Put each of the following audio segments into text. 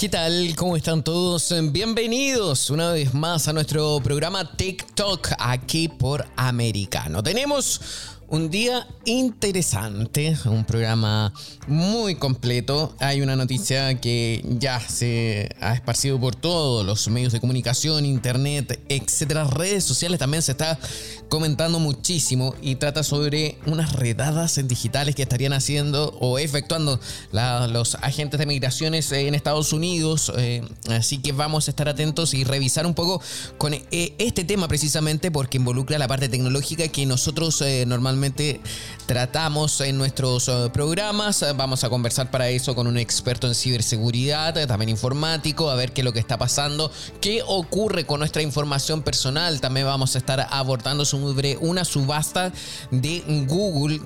¿Qué tal? ¿Cómo están todos? Bienvenidos una vez más a nuestro programa TikTok aquí por Americano. Tenemos un día interesante, un programa muy completo. Hay una noticia que ya se ha esparcido por todos los medios de comunicación, internet, etcétera, redes sociales también se está comentando muchísimo y trata sobre unas redadas digitales que estarían haciendo o efectuando los agentes de migraciones en Estados Unidos. Eh, así que vamos a estar atentos y revisar un poco con eh, este tema precisamente porque involucra la parte tecnológica que nosotros eh, normalmente tratamos en nuestros eh, programas. Vamos a conversar para eso con un experto en ciberseguridad, también informático, a ver qué es lo que está pasando, qué ocurre con nuestra información personal. También vamos a estar abordando sobre una subasta de Google,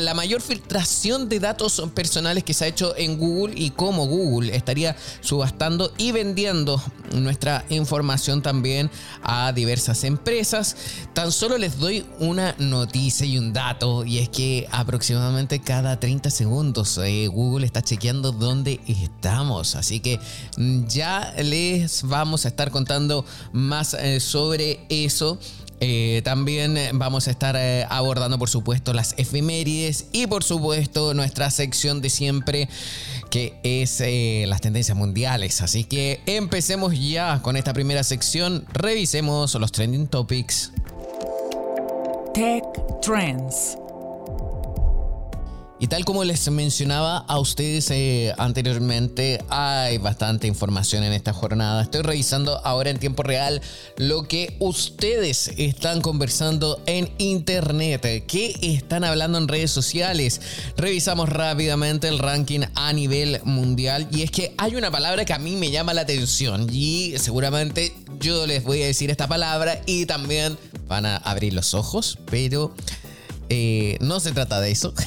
la mayor filtración de datos personales que se ha hecho en Google y cómo Google estaría subastando y vendiendo nuestra información también a diversas empresas. Tan solo les doy una noticia y un dato y es que aproximadamente cada 30 segundos eh, Google está chequeando dónde estamos. Así que mm, ya les vamos a estar contando más eh, sobre eso. Eh, también vamos a estar abordando, por supuesto, las efemérides y, por supuesto, nuestra sección de siempre, que es las tendencias mundiales. Así que empecemos ya con esta primera sección. Revisemos los trending topics. Tech Trends. Y tal como les mencionaba a ustedes eh, anteriormente, hay bastante información en esta jornada. Estoy revisando ahora en tiempo real lo que ustedes están conversando en internet, qué están hablando en redes sociales. Revisamos rápidamente el ranking a nivel mundial y es que hay una palabra que a mí me llama la atención y seguramente yo les voy a decir esta palabra y también van a abrir los ojos, pero eh, no se trata de eso.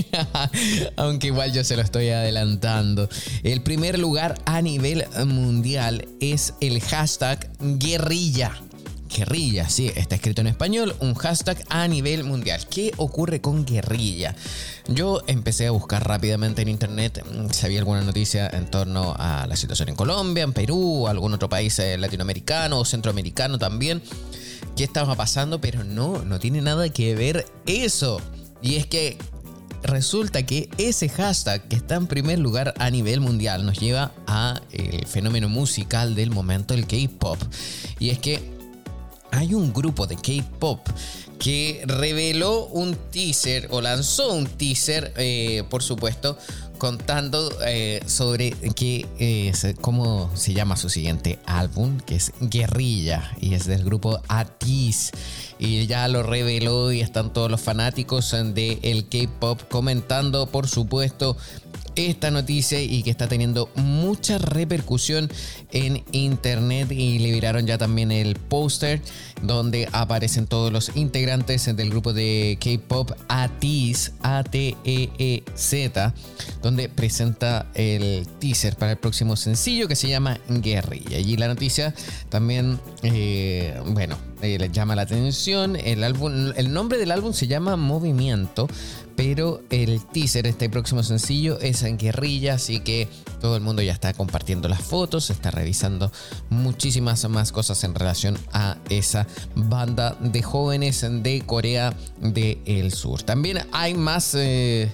Aunque igual yo se lo estoy adelantando. El primer lugar a nivel mundial es el hashtag guerrilla. Guerrilla, sí, está escrito en español, un hashtag a nivel mundial. ¿Qué ocurre con guerrilla? Yo empecé a buscar rápidamente en internet mm, si había alguna noticia en torno a la situación en Colombia, en Perú, algún otro país eh, latinoamericano o centroamericano también qué estaba pasando, pero no, no tiene nada que ver eso. Y es que resulta que ese hashtag que está en primer lugar a nivel mundial nos lleva a el fenómeno musical del momento, el K-pop. Y es que hay un grupo de K-pop que reveló un teaser o lanzó un teaser, eh, por supuesto, contando eh, sobre qué es, cómo se llama su siguiente álbum, que es Guerrilla, y es del grupo Atis. Y ya lo reveló y están todos los fanáticos del K-Pop comentando, por supuesto, esta noticia y que está teniendo mucha repercusión en internet y liberaron ya también el póster donde aparecen todos los integrantes del grupo de K-pop ATEEZ, A-T-E-E-Z, donde presenta el teaser para el próximo sencillo que se llama Guerrilla. Y la noticia también, eh, bueno, eh, les llama la atención. El, álbum, el nombre del álbum se llama Movimiento, pero el teaser, este próximo sencillo, es en guerrilla, así que todo el mundo ya está compartiendo las fotos, está revisando muchísimas más cosas en relación a esa banda de jóvenes de Corea del Sur. También hay más... Eh,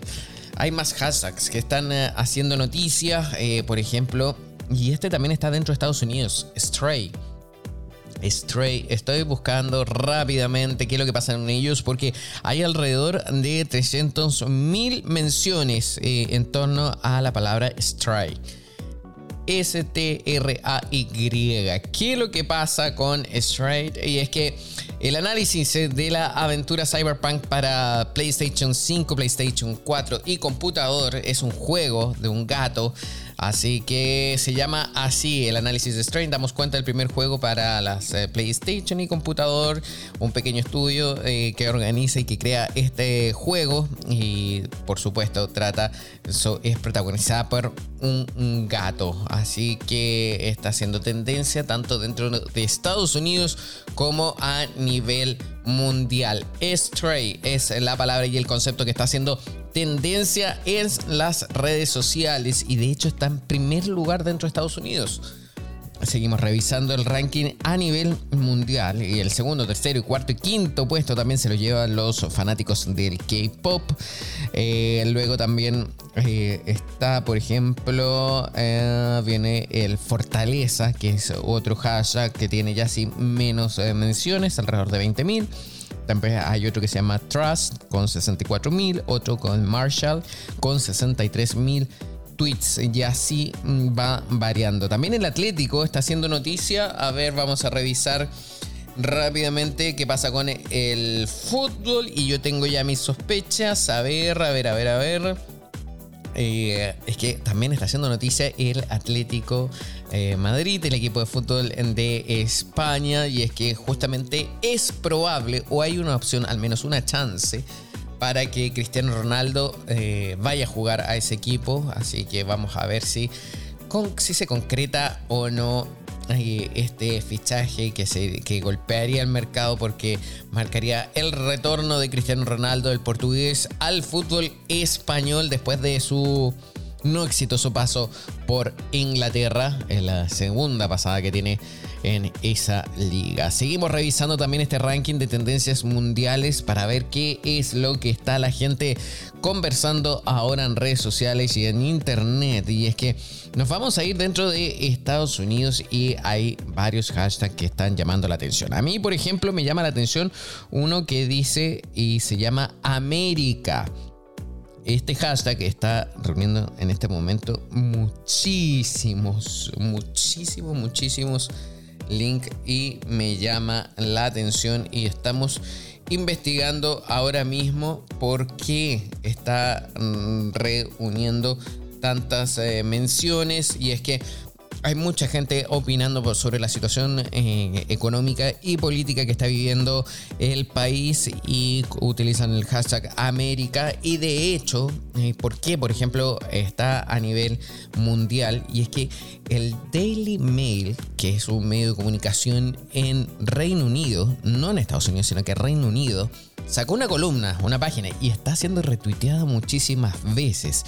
hay más hashtags que están eh, haciendo noticias, por ejemplo, y este también está dentro de Estados Unidos, Stray. Stray. Estoy buscando rápidamente qué es lo que pasa en ellos porque hay alrededor de 300 mil menciones eh, en torno a la palabra Stray. S-T-R-A-Y. ¿Qué es lo que pasa con Stray? Y es que El análisis de la aventura Cyberpunk para PlayStation 5, PlayStation 4 y computador es un juego de un gato Así que se llama así el análisis de Strain. Damos cuenta del primer juego para las eh, PlayStation y computador. Un pequeño estudio eh, que organiza y que crea este juego. Y por supuesto trata, es protagonizada por un, gato. Así que está haciendo tendencia tanto dentro de Estados Unidos como a nivel mundial. Stray es la palabra y el concepto que está haciendo tendencia en las redes sociales y de hecho está en primer lugar dentro de Estados Unidos. Seguimos revisando el ranking a nivel mundial y el segundo, tercero, y cuarto y quinto puesto también se lo llevan los fanáticos del K-pop. Eh, luego también eh, está, por ejemplo, eh, viene el Fortaleza, que es otro hashtag que tiene ya así menos menciones, alrededor de 20.000. También hay otro que se llama Trust con 64.000, otro con Marshall con 63.000 tweets y así mm, va variando. También el Atlético está haciendo noticia. A ver, vamos a revisar rápidamente qué pasa con el fútbol y yo tengo ya mis sospechas. A ver, a ver, a ver, a ver. Eh, es que también está haciendo noticia el Atlético eh, Madrid, el equipo de fútbol de España, y es que justamente es probable o hay una opción, al menos una chance, para que Cristiano Ronaldo eh, vaya a jugar a ese equipo. Así que vamos a ver si, si se concreta o no este fichaje que, se, que golpearía el mercado porque marcaría el retorno de Cristiano Ronaldo, el portugués, al fútbol español después de su no exitoso paso por Inglaterra, en la segunda pasada que tiene en esa liga. Seguimos revisando también este ranking de tendencias mundiales para ver qué es lo que está la gente conversando ahora en redes sociales y en internet. Y es que nos vamos a ir dentro de Estados Unidos y hay varios hashtags que están llamando la atención. A mí, por ejemplo, me llama la atención uno que dice y se llama América. Este hashtag está reuniendo en este momento muchísimos, muchísimos, muchísimos links y me llama la atención y estamos investigando ahora mismo por qué está mm, reuniendo tantas eh, menciones y es que hay mucha gente opinando sobre la situación eh, económica y política que está viviendo el país y utilizan el hashtag América. Y de hecho, eh, ¿por qué? Por ejemplo, está a nivel mundial y es que el Daily Mail, que es un medio de comunicación en Reino Unido, no en Estados Unidos, sino que Reino Unido, sacó una columna, una página y está siendo retuiteada muchísimas veces.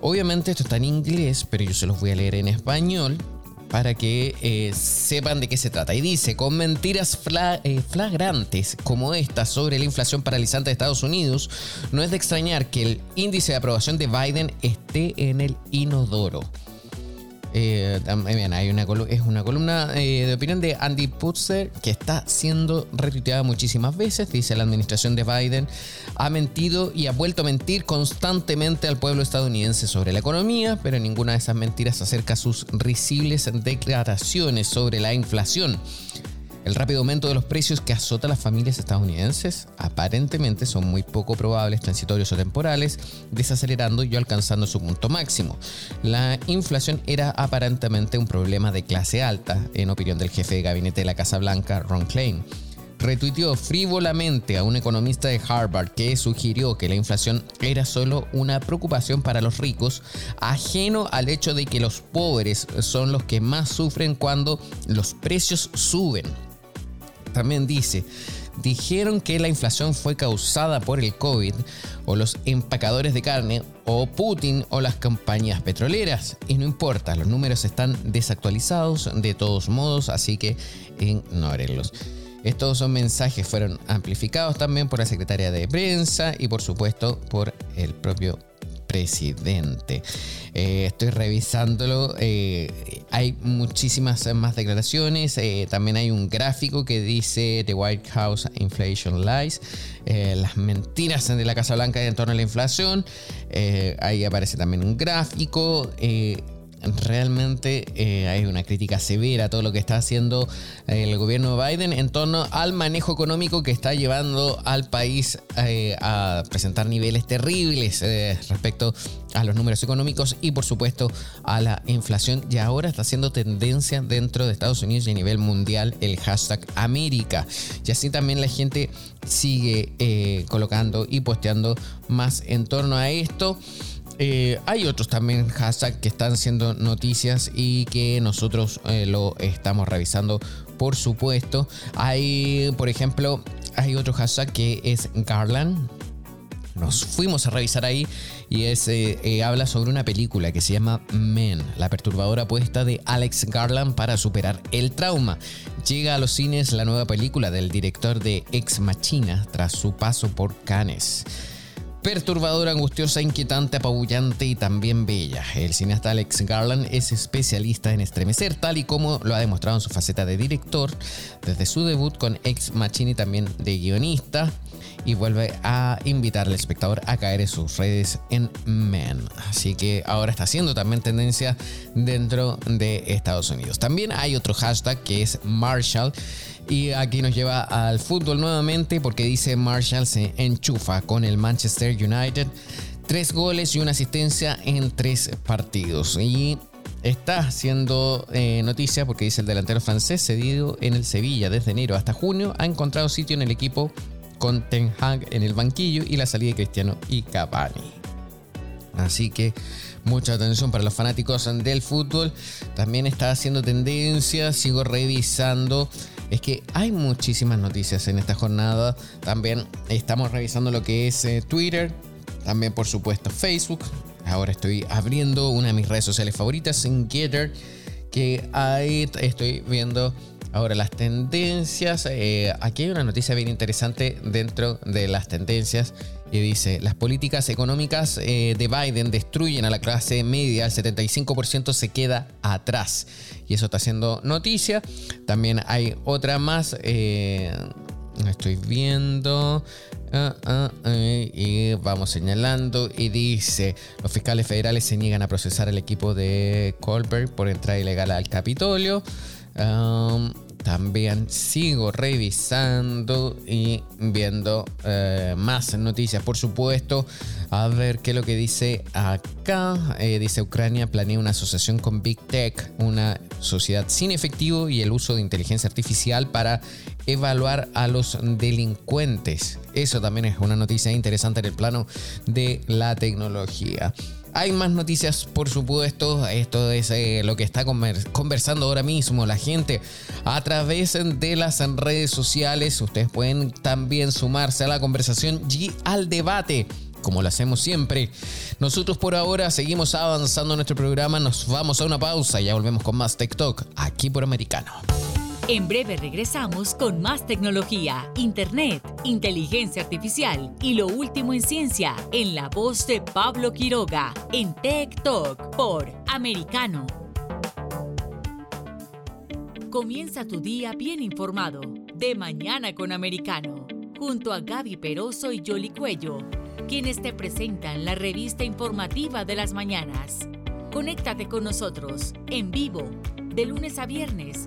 Obviamente esto está en inglés, pero yo se los voy a leer en español para que eh, sepan de qué se trata. Y dice, con mentiras eh, flagrantes como esta sobre la inflación paralizante de Estados Unidos, no es de extrañar que el índice de aprobación de Biden esté en el inodoro. Eh, también hay una es una columna eh, de opinión de Andy Putzer que está siendo retuiteada muchísimas veces. Dice la administración de Biden ha mentido y ha vuelto a mentir constantemente al pueblo estadounidense sobre la economía, pero ninguna de esas mentiras acerca sus risibles declaraciones sobre la inflación. El rápido aumento de los precios que azota a las familias estadounidenses aparentemente son muy poco probables, transitorios o temporales, desacelerando y alcanzando su punto máximo. La inflación era aparentemente un problema de clase alta, en opinión del jefe de gabinete de la Casa Blanca, Ron Klein retuiteó frívolamente a un economista de Harvard que sugirió que la inflación era solo una preocupación para los ricos, ajeno al hecho de que los pobres son los que más sufren cuando los precios suben también dice, dijeron que la inflación fue causada por el COVID o los empacadores de carne o Putin o las compañías petroleras. Y no importa, los números están desactualizados de todos modos, así que ignórenlos. Estos son mensajes fueron amplificados también por la secretaria de prensa y por supuesto por el propio presidente. Eh, estoy revisándolo. Eh, hay muchísimas más declaraciones. Eh, también hay un gráfico que dice The White House Inflation Lies. las mentiras de la Casa Blanca en torno a la inflación. ahí aparece también un gráfico. Realmente eh, hay una crítica severa a todo lo que está haciendo el gobierno de Biden en torno al manejo económico que está llevando al país eh, a presentar niveles terribles eh, respecto a los números económicos y por supuesto a la inflación. Y ahora está haciendo tendencia dentro de Estados Unidos y a nivel mundial el hashtag América. Y así también la gente sigue colocando y posteando más en torno a esto. Eh, hay otros también hashtags que están siendo noticias y que nosotros eh, lo estamos revisando, por supuesto. Hay, por ejemplo, hay otro hashtag que es Garland. Nos fuimos a revisar ahí y es, eh, habla sobre una película que se llama Men, la perturbadora apuesta de Alex Garland para superar el trauma. Llega a los cines la nueva película del director de Ex Machina tras su paso por Cannes perturbadora, angustiosa, inquietante, apabullante y también bella. El cineasta Alex Garland es especialista en estremecer, tal y como lo ha demostrado en su faceta de director, desde su debut con Ex Machine y también de guionista, y vuelve a invitar al espectador a caer en sus redes en Men. Así que ahora está haciendo también tendencia dentro de Estados Unidos. También hay otro hashtag que es Marshall y aquí nos lleva al fútbol nuevamente porque dice Marshall se enchufa con el Manchester United. Tres goles y una asistencia en tres partidos. Y está haciendo eh, noticia porque dice el delantero francés cedido en el Sevilla desde enero hasta junio ha encontrado sitio en el equipo con Ten Hag en el banquillo y la salida de Cristiano y Cavani. Así que mucha atención para los fanáticos del fútbol. También está haciendo tendencia, sigo revisando es que hay muchísimas noticias en esta jornada. También estamos revisando lo que es eh, Twitter, también por supuesto Facebook. Ahora estoy abriendo una de mis redes sociales favoritas en Getter, que ahí estoy viendo ahora las tendencias. Eh, aquí hay una noticia bien interesante dentro de las tendencias y dice, las políticas económicas eh, de Biden destruyen a la clase media, el 75% se queda atrás. Y eso está haciendo noticia. También hay otra más, eh, estoy viendo, ah, ah, y vamos señalando, y dice, los fiscales federales se niegan a procesar al equipo de Colbert por entrada ilegal al Capitolio. También sigo revisando y viendo eh, más noticias, por supuesto. A ver qué es lo que dice acá. Eh, dice Ucrania planea una asociación con Big Tech, una sociedad sin efectivo y el uso de inteligencia artificial para evaluar a los delincuentes. Eso también es una noticia interesante en el plano de la tecnología. Hay más noticias, por supuesto. Esto es eh, lo que está conversando ahora mismo la gente a través de las redes sociales. Ustedes pueden también sumarse a la conversación y al debate como lo hacemos siempre. Nosotros por ahora seguimos avanzando en nuestro programa, nos vamos a una pausa y ya volvemos con más TikTok aquí por Americano. En breve regresamos con más tecnología, internet, inteligencia artificial y lo último en ciencia en la voz de Pablo Quiroga en Tech Talk por Americano. Comienza tu día bien informado de mañana con Americano, junto a Gaby Peroso y Jolly Cuello, quienes te presentan la revista informativa de las mañanas. Conéctate con nosotros en vivo de lunes a viernes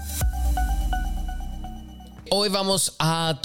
Hoy vamos a,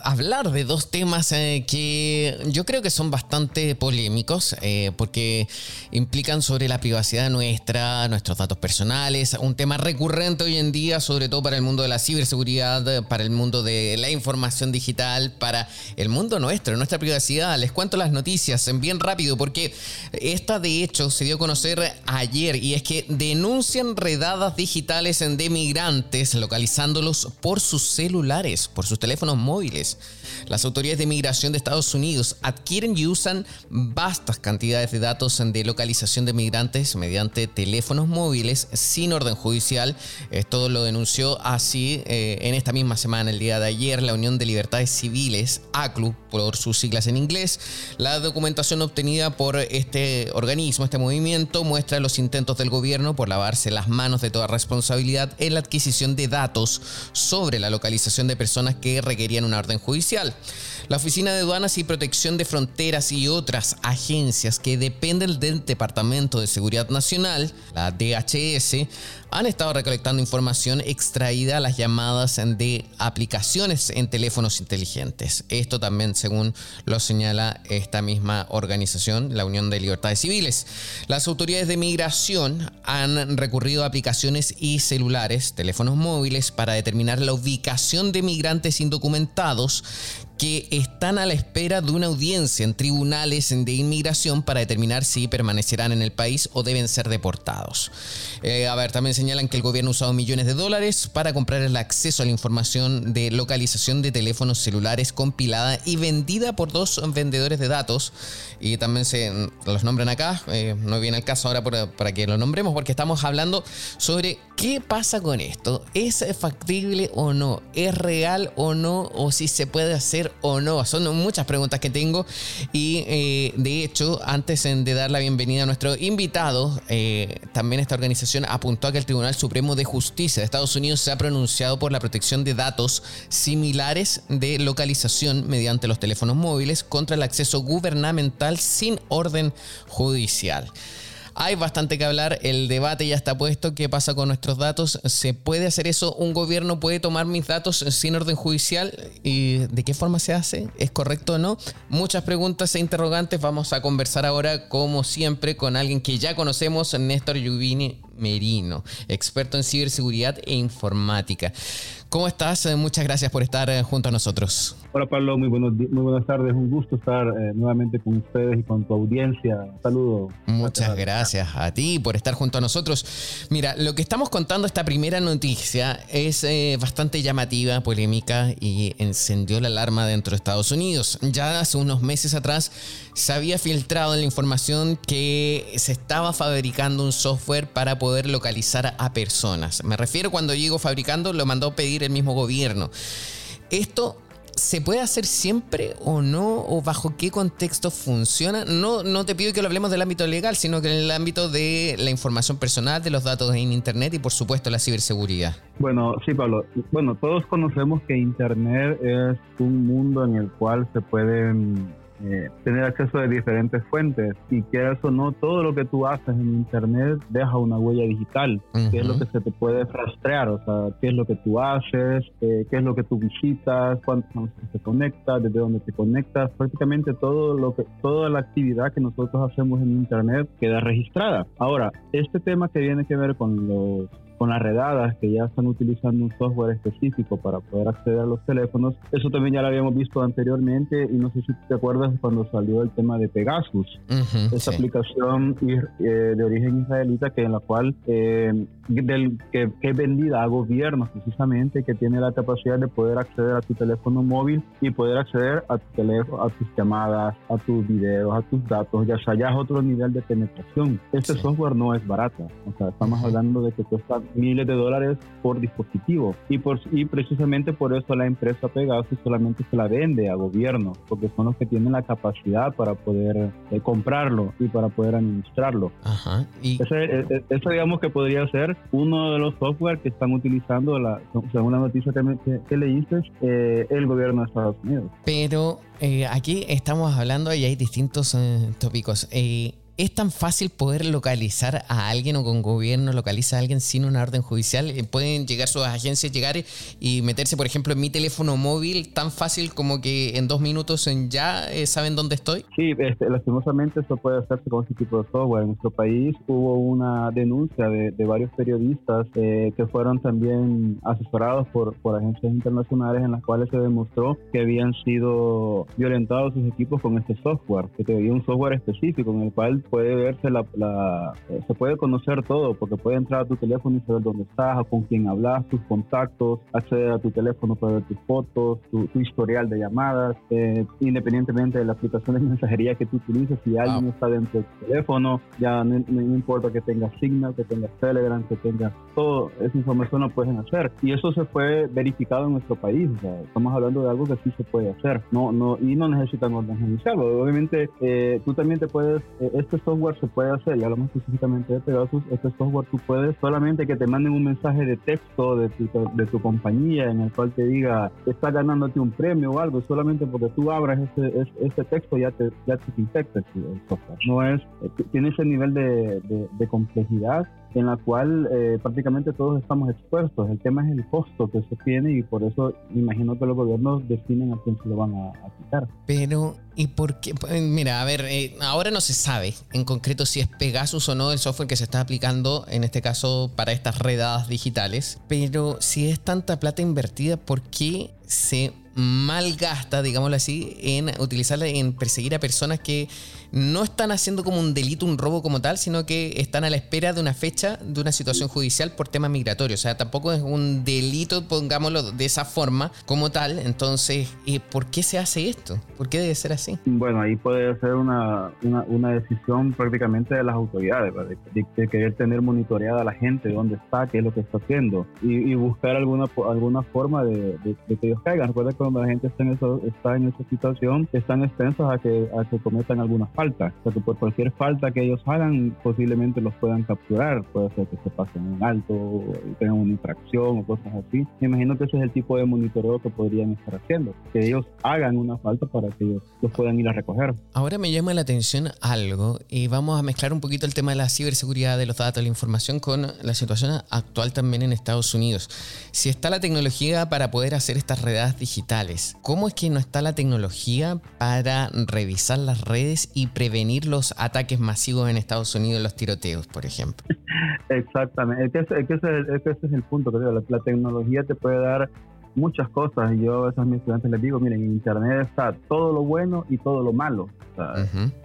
hablar de dos temas eh, que yo creo que son bastante polémicos eh, porque implican sobre la privacidad nuestra, nuestros datos personales, un tema recurrente hoy en día, sobre todo para el mundo de la ciberseguridad, para el mundo de la información digital, para el mundo nuestro, nuestra privacidad. Les cuento las noticias bien rápido porque esta de hecho se dio a conocer ayer y es que denuncian redadas digitales de migrantes localizándolos por sus celulares por sus teléfonos móviles. Las autoridades de migración de Estados Unidos adquieren y usan vastas cantidades de datos de localización de migrantes mediante teléfonos móviles sin orden judicial. Esto lo denunció así eh, en esta misma semana, el día de ayer, la Unión de Libertades Civiles, ACLU, por sus siglas en inglés. La documentación obtenida por este organismo, este movimiento, muestra los intentos del gobierno por lavarse las manos de toda responsabilidad en la adquisición de datos sobre la localización de personas que requerían una orden judicial. La Oficina de Aduanas y Protección de Fronteras y otras agencias que dependen del Departamento de Seguridad Nacional, la DHS, han estado recolectando información extraída a las llamadas de aplicaciones en teléfonos inteligentes. Esto también según lo señala esta misma organización, la Unión de Libertades Civiles. Las autoridades de migración han recurrido a aplicaciones y celulares, teléfonos móviles, para determinar la ubicación de migrantes indocumentados que están a la espera de una audiencia en tribunales de inmigración para determinar si permanecerán en el país o deben ser deportados. Eh, a ver, también señalan que el gobierno ha usado millones de dólares para comprar el acceso a la información de localización de teléfonos celulares compilada y vendida por dos vendedores de datos. Y también se los nombran acá, eh, no viene el caso ahora para que lo nombremos porque estamos hablando sobre qué pasa con esto. ¿Es factible o no? ¿Es real o no? ¿O si se puede hacer o no? Son muchas preguntas que tengo y eh, de hecho, antes de dar la bienvenida a nuestro invitado, eh, también esta organización apuntó a que el Tribunal Supremo de Justicia de Estados Unidos se ha pronunciado por la protección de datos similares de localización mediante los teléfonos móviles contra el acceso gubernamental sin orden judicial. Hay bastante que hablar, el debate ya está puesto, ¿qué pasa con nuestros datos? ¿Se puede hacer eso? ¿Un gobierno puede tomar mis datos sin orden judicial? ¿Y de qué forma se hace? ¿Es correcto o no? Muchas preguntas e interrogantes. Vamos a conversar ahora, como siempre, con alguien que ya conocemos, Néstor Yubini Merino, experto en ciberseguridad e informática. ¿Cómo estás? Eh, muchas gracias por estar eh, junto a nosotros. Hola Pablo, muy, buenos, muy buenas tardes. Un gusto estar eh, nuevamente con ustedes y con tu audiencia. Saludos. Muchas gracias a ti por estar junto a nosotros. Mira, lo que estamos contando, esta primera noticia, es bastante llamativa, polémica y encendió la alarma dentro de Estados Unidos. Ya hace unos meses atrás se había filtrado en la información que se estaba fabricando un software para poder localizar a personas. Me refiero cuando llego fabricando, lo mandó pedir el mismo gobierno. Esto ¿Se puede hacer siempre o no? ¿O bajo qué contexto funciona? No, no te pido que lo hablemos del ámbito legal, sino que en el ámbito de la información personal, de los datos en Internet y por supuesto la ciberseguridad. Bueno, sí, Pablo. Bueno, todos conocemos que Internet es un mundo en el cual se pueden eh, tener acceso a diferentes fuentes. Y que eso no, todo lo que tú haces en Internet deja una huella digital, que es lo que se te puede rastrear, o sea, qué es lo que tú haces, eh, qué es lo que tú visitas, cuántas veces te conectas, desde dónde te conectas, prácticamente todo lo que, toda la actividad que nosotros hacemos en Internet queda registrada. Ahora, este tema que viene que ver con los con las redadas que ya están utilizando un software específico para poder acceder a los teléfonos. Eso también ya lo habíamos visto anteriormente y no sé si te acuerdas cuando salió el tema de Pegasus, esa aplicación eh, de origen israelita que en la cual eh, del, que, es vendida a gobiernos precisamente que tiene la capacidad de poder acceder a tu teléfono móvil y poder acceder a tu teléfono, a tus llamadas, a tus videos, a tus datos, ya sea ya es otro nivel de penetración. Este software no es barato, o sea, estamos hablando de que cuesta miles de dólares por dispositivo. Y, por, y precisamente por eso la empresa Pegasus solamente se la vende a gobiernos, porque son los que tienen la capacidad para poder eh, comprarlo y para poder administrarlo. Ajá. Y... Ese, e, e, eso digamos que podría ser uno de los software que están utilizando, la, según la noticia que, que, leíste, eh, el gobierno de Estados Unidos. Pero eh, aquí estamos hablando y hay distintos tópicos. ¿Es tan fácil poder localizar a alguien o con gobierno localiza a alguien sin una orden judicial? Eh, ¿Pueden llegar sus agencias, llegar y meterse, por ejemplo, en mi teléfono móvil tan fácil como que en dos minutos en ya eh, saben dónde estoy? Sí, este, lastimosamente eso puede hacerse con este tipo de software. En nuestro país hubo una denuncia de, varios periodistas eh, que fueron también asesorados por, por agencias internacionales en las cuales se demostró que habían sido violentados sus equipos con este software, que había un software específico en el cual puede verse la, eh, se puede conocer todo porque puede entrar a tu teléfono y saber dónde estás, o con quién hablas, tus contactos, acceder a tu teléfono para ver tus fotos, tu, historial de llamadas, eh, independientemente de la aplicación de mensajería que tú utilices, si alguien está dentro de tu teléfono, ya no, importa que tengas Signal, que tengas Telegram, que tengas todo, esa información lo pueden hacer. Y eso se fue verificado en nuestro país, estamos hablando de algo que sí se puede hacer, no, no, y no necesitan orden judicial. Obviamente, eh, tú también te puedes, este este software se puede hacer, y hablamos específicamente de Pegasus, este software tú puedes solamente que te manden un mensaje de texto de tu, de tu compañía en el cual te diga, estás ganándote un premio o algo, solamente porque tú abras ese, ese, texto ya te, ya te infecta el software. No es, eh, tiene ese nivel de, de complejidad en la cual eh, prácticamente todos estamos expuestos. El tema es el costo que eso tiene y por eso imagino que los gobiernos definen a quién se lo van a, quitar. Pero, ¿y por qué? Pues, mira, a ver, eh, ahora no se sabe en concreto si es Pegasus o no el software que se está aplicando, en este caso, para estas redadas digitales. Pero si es tanta plata invertida, ¿por qué se malgasta, digámoslo así, en utilizarla en perseguir a personas que no están haciendo como un delito, un robo como tal, sino que están a la espera de una fecha, de una situación judicial por temas migratorios. O sea, tampoco es un delito, pongámoslo de esa forma como tal. Entonces, eh, ¿por qué se hace esto? ¿Por qué debe ser así? Bueno, ahí puede ser una, una, decisión prácticamente de las autoridades, de, querer tener monitoreada a la gente, dónde está, qué es lo que está haciendo, y, buscar alguna, alguna forma de, que ellos caigan. Recuerda que cuando la gente está en, eso, está en esa situación, están extensos a que, a que cometan alguna falta. O sea, que por cualquier falta que ellos hagan, posiblemente los puedan capturar. Puede ser que se pasen en alto, tengan una infracción o cosas así. Me imagino que ese es el tipo de monitoreo que podrían estar haciendo. Que ellos hagan una falta para que ellos los puedan ir a recoger. Ahora me llama la atención algo y vamos a mezclar un poquito el tema de la ciberseguridad de los datos, la información con la situación actual también en Estados Unidos. Si está la tecnología para poder hacer estas redes digitales, ¿cómo es que no está la tecnología para revisar las redes y prevenir los ataques masivos en Estados Unidos, los tiroteos, por ejemplo. Exactamente, ese, es el punto, la tecnología te puede dar muchas cosas y yo a esos mis estudiantes les digo, miren, en Internet está todo lo bueno y todo lo malo.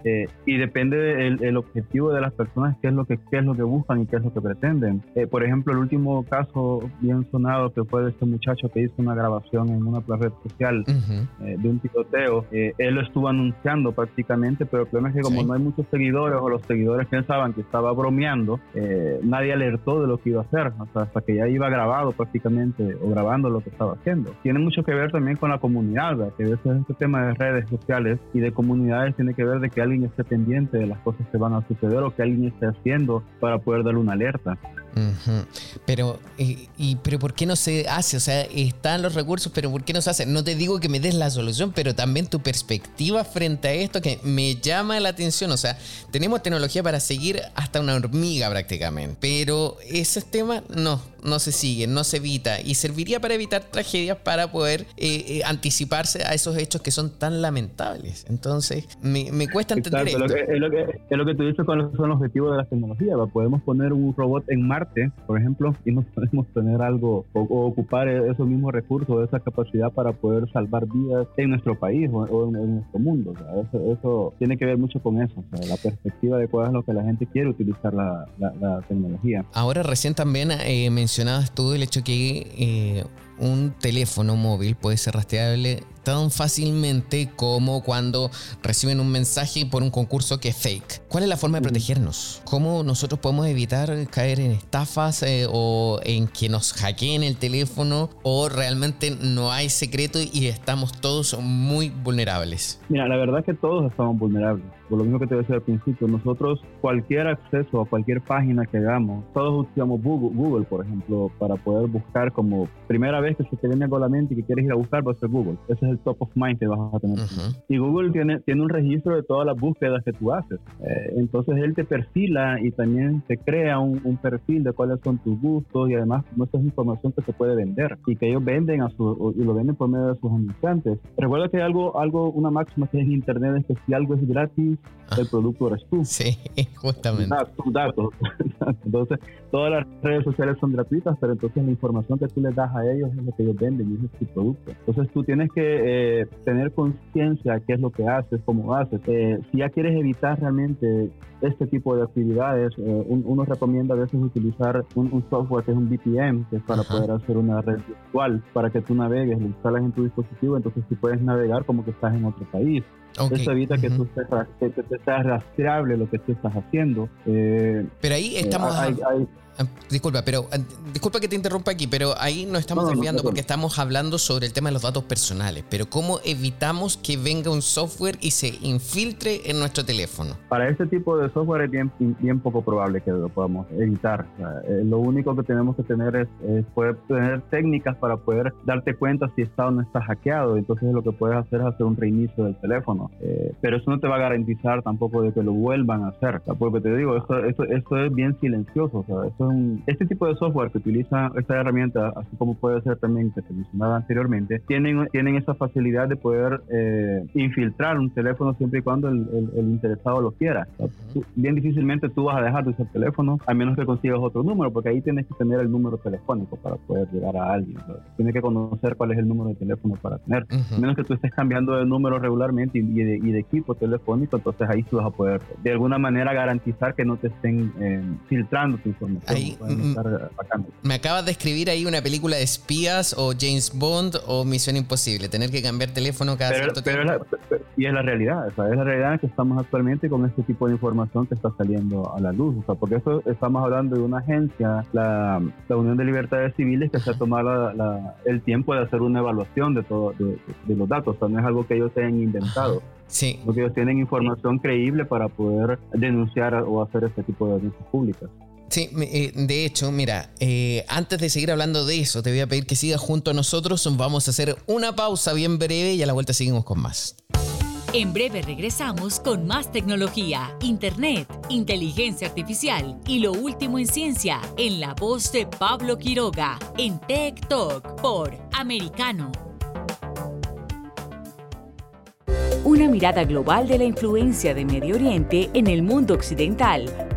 Eh, y depende del objetivo de las personas, qué es lo que qué es lo que buscan y qué es lo que pretenden. Eh, por ejemplo, el último caso bien sonado que fue de este muchacho que hizo una grabación en una red social eh, de un tiroteo. él lo estuvo anunciando prácticamente, pero el problema es que como no hay muchos seguidores o los seguidores pensaban que estaba bromeando, nadie alertó de lo que iba a hacer, hasta que ya iba grabado prácticamente o grabando lo que estaba Tiene mucho que ver también con la comunidad, que a veces este tema de redes sociales y de comunidades tiene que ver de que alguien esté pendiente de las cosas que van a suceder o que alguien esté haciendo para poder darle una alerta. Pero, y, pero ¿por qué no se hace? O sea, están los recursos, pero ¿por qué no se hace? No te digo que me des la solución, pero también tu perspectiva frente a esto que me llama la atención. O sea, tenemos tecnología para seguir hasta una hormiga prácticamente, pero ese tema no, no se sigue, no se evita y serviría para evitar tragedias para poder eh, eh, anticiparse a esos hechos que son tan lamentables. Entonces, me, cuesta entender esto. es, lo que, es lo que tú dices con los, son los objetivos de la tecnología. Podemos poner un robot en Marte, por ejemplo, y no podemos tener algo o, ocupar e-, esos mismos recursos, esa capacidad para poder salvar vidas en nuestro país o, en, nuestro mundo. eso, tiene que ver mucho con eso, la perspectiva de cuál es lo que la gente quiere utilizar la, tecnología. Ahora recién también eh, mencionabas tú el hecho que eh, un teléfono móvil puede ser rastreable tan fácilmente como cuando reciben un mensaje por un concurso que es fake. ¿Cuál es la forma de protegernos? ¿Cómo nosotros podemos evitar caer en estafas eh, o en que nos hackeen el teléfono o realmente no hay secreto y estamos todos muy vulnerables? Mira, la verdad es que todos estamos vulnerables. Por lo mismo que te decía al principio, nosotros cualquier acceso a cualquier página que hagamos, todos usamos Google, Google, por ejemplo, para poder buscar como primera vez que se te viene algo a la mente y que quieres ir a buscar, va a ser Google. Ese es el top of mind que vas a tener. Y Google tiene, tiene un registro de todas las búsquedas que tú haces. Eh, entonces él te perfila y también te crea un, perfil de cuáles son tus gustos y además muestra información que se puede vender y que ellos venden a su, y lo venden por medio de sus anunciantes. Recuerda que algo, algo, una máxima que es en internet es que si algo es gratis. El producto eres tú. Sí, justamente. Tus datos. entonces, todas las redes sociales son gratuitas, pero entonces la información que tú les das a ellos es lo que ellos venden y ese es tu producto. Entonces tú tienes que eh, tener conciencia qué es lo que haces, cómo haces. Eh, si ya quieres evitar realmente este tipo de actividades, eh, uno recomienda a veces utilizar un, software que es un VPN, que es para poder hacer una red virtual, para que tú navegues, lo instalas en tu dispositivo, entonces tú puedes navegar como que estás en otro país. Eso evita que, tú estés, que, te seas rastreable lo que tú estás haciendo. Pero ahí estamos... Ah, disculpa, pero ah, disculpa que te interrumpa aquí, pero ahí no estamos desviando porque estamos hablando sobre el tema de los datos personales. Pero ¿cómo evitamos que venga un software y se infiltre en nuestro teléfono? Para este tipo de software es bien, bien poco probable que lo podamos evitar. Eh, lo único que tenemos que tener es, poder tener técnicas para poder darte cuenta si está o no está hackeado. Entonces lo que puedes hacer es hacer un reinicio del teléfono. Eh, pero eso no te va a garantizar tampoco de que lo vuelvan a hacer. Porque te digo, esto, esto, es bien silencioso. O este tipo de software que utiliza esta herramienta, así como puede ser también que se mencionaba anteriormente, tienen, tienen esa facilidad de poder eh, infiltrar un teléfono siempre y cuando el, interesado lo quiera. bien difícilmente tú vas a dejar de usar teléfono a menos que consigas otro número, porque ahí tienes que tener el número telefónico para poder llegar a alguien. Tienes que conocer cuál es el número de teléfono para tener. A menos que tú estés cambiando de número regularmente y, de, equipo telefónico, entonces ahí tú vas a poder de alguna manera garantizar que no te estén eh, filtrando tu información. Mm, me acabas de escribir ahí una película de espías o James Bond o Misión Imposible, tener que cambiar teléfono cada cierto tiempo. y es la realidad, es la realidad que estamos actualmente con este tipo de información que está saliendo a la luz, o sea, porque eso estamos hablando de una agencia, la, Unión de Libertades Civiles, que se ha tomado el tiempo de hacer una evaluación de, todo, de, los datos, o sea, no es algo que ellos se hayan inventado. Sí. Porque ellos tienen información creíble para poder denunciar o hacer este tipo de denuncias públicas. Sí, eh, de hecho, mira, eh, antes de seguir hablando de eso, te voy a pedir que sigas junto a nosotros. Vamos a hacer una pausa bien breve y a la vuelta seguimos con más. En breve regresamos con más tecnología, internet, inteligencia artificial y lo último en ciencia en la voz de Pablo Quiroga en Tech Talk por Americano. Una mirada global de la influencia de Medio Oriente en el mundo occidental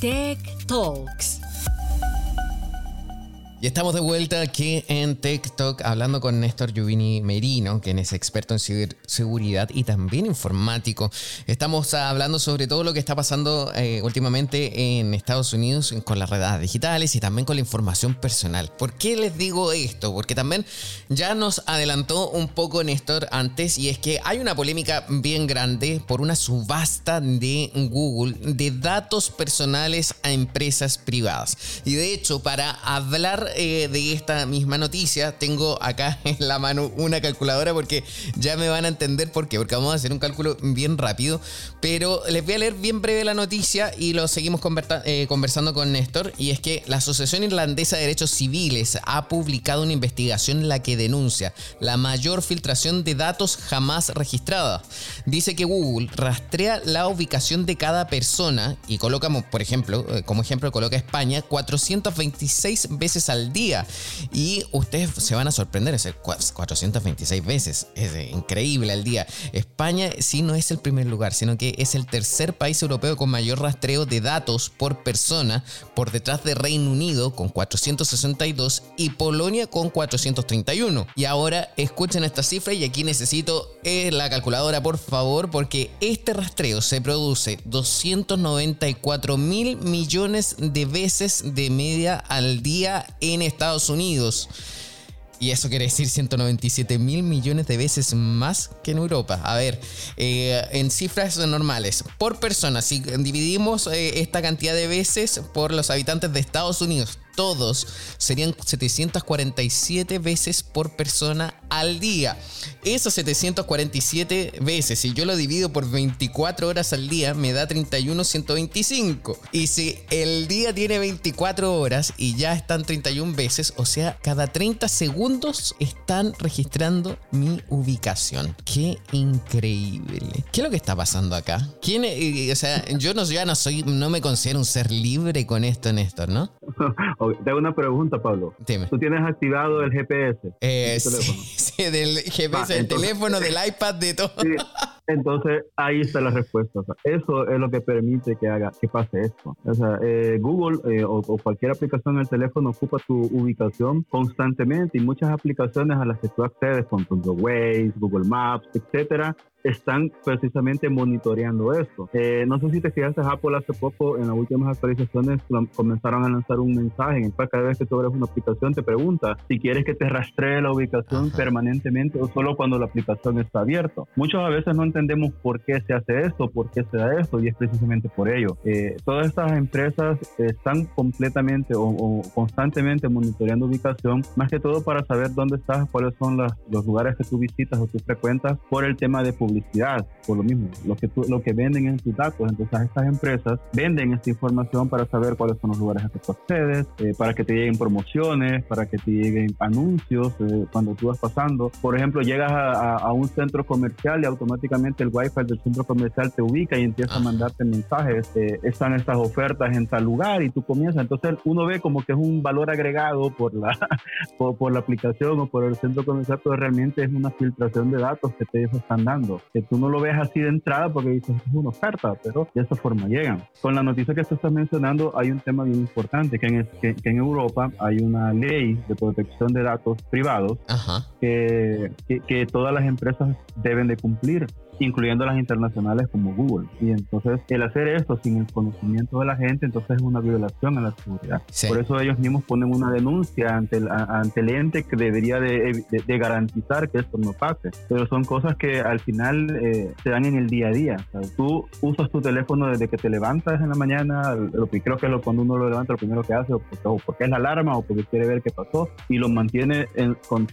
Tech Talks. Y estamos de vuelta aquí en TikTok hablando con Néstor Giovini Merino, quien es experto en ciberseguridad y también informático. Estamos hablando sobre todo lo que está pasando eh, últimamente en Estados Unidos con las redes digitales y también con la información personal. ¿Por qué les digo esto? Porque también ya nos adelantó un poco Néstor antes y es que hay una polémica bien grande por una subasta de Google de datos personales a empresas privadas. Y de hecho, para hablar eh, de esta misma noticia, tengo acá en la mano una calculadora porque ya me van a entender por qué, porque vamos a hacer un cálculo bien rápido, pero les voy a leer bien breve la noticia y lo seguimos eh, conversando con Néstor, y es que la Asociación Irlandesa de Derechos Civiles ha publicado una investigación en la que denuncia la mayor filtración de datos jamás registrada. Dice que Google rastrea la ubicación de cada persona y coloca, por ejemplo, eh, como ejemplo, coloca España 426 veces al día. Y ustedes se van a sorprender, es 426 veces. Es increíble al día. España sí no es el primer lugar, sino que es el tercer país europeo con mayor rastreo de datos por persona, por detrás de Reino Unido con 462 y Polonia con 431. Y ahora escuchen esta cifra y aquí necesito eh, la calculadora, por favor, porque este rastreo se produce 294 mil millones de veces de media al día Estados Unidos. Y eso quiere decir 197 mil millones de veces más que en Europa. A ver, eh, en cifras normales, por persona, si dividimos eh, esta cantidad de veces por los habitantes de Estados Unidos, todos serían 747 veces por persona al día. Esas 747 veces, si yo lo divido por 24 horas al día, me da 31,125. Y si el día tiene 24 horas y ya están 31 veces, o sea, cada 30 segundos están registrando mi ubicación. Qué increíble. ¿Qué es lo que está pasando acá? ¿Quién, o sea, yo no, ya no soy, no me considero un ser libre con esto, Néstor, ¿no? Te hago una pregunta, Pablo. ¿Tú tienes activado el GPS? Eh, sí, del GPS, del teléfono, del iPad, de todo. entonces, ahí está la respuesta. eso es lo que permite que haga que pase esto. O sea, eh, Google eh, o, cualquier aplicación en el teléfono ocupa tu ubicación constantemente y muchas aplicaciones a las que tú accedes, con Waze, Google Maps, etcétera, están precisamente monitoreando esto. Eh, no sé si te fijaste, Apple hace poco en las últimas actualizaciones comenzaron a lanzar un mensaje en el cual cada vez que tú abres una aplicación te pregunta si quieres que te rastree la ubicación permanentemente o solo cuando la aplicación está abierta. Muchos a veces no entendemos por qué se hace esto, por qué se da esto y es precisamente por ello. Eh, todas estas empresas están completamente o, constantemente monitoreando ubicación, más que todo para saber dónde estás, cuáles son los lugares que tú visitas o tú frecuentas por el tema de publicidad, por lo mismo, lo que, lo que venden en tus datos. Entonces estas empresas venden esta información para saber cuáles son los lugares a que tú accedes, eh, para que te lleguen promociones, para que te lleguen anuncios eh, cuando tú vas pasando. Por ejemplo, llegas a, un centro comercial y automáticamente el wifi del centro comercial te ubica y empieza a mandarte mensajes, eh, están estas ofertas en tal lugar y tú comienzas. Entonces uno ve como que es un valor agregado por la, por, la aplicación o por el centro comercial, pero realmente es una filtración de datos que te están dando. Que tú no lo ves así de entrada porque dices es una oferta, pero de esa forma llegan. Con la noticia que tú estás mencionando hay un tema bien importante, que en, que, en Europa hay una ley de protección de datos privados que, que todas las empresas deben de cumplir incluyendo las internacionales como Google. Y entonces el hacer esto sin el conocimiento de la gente, entonces es una violación a la seguridad. Por eso ellos mismos ponen una denuncia ante el, ante el ente que debería de, de, garantizar que esto no pase. Pero son cosas que al final eh, se dan en el día a día. tú usas tu teléfono desde que te levantas en la mañana, lo que creo que es lo, cuando uno lo levanta, lo primero que hace, o porque, es la alarma o porque quiere ver qué pasó, y lo mantiene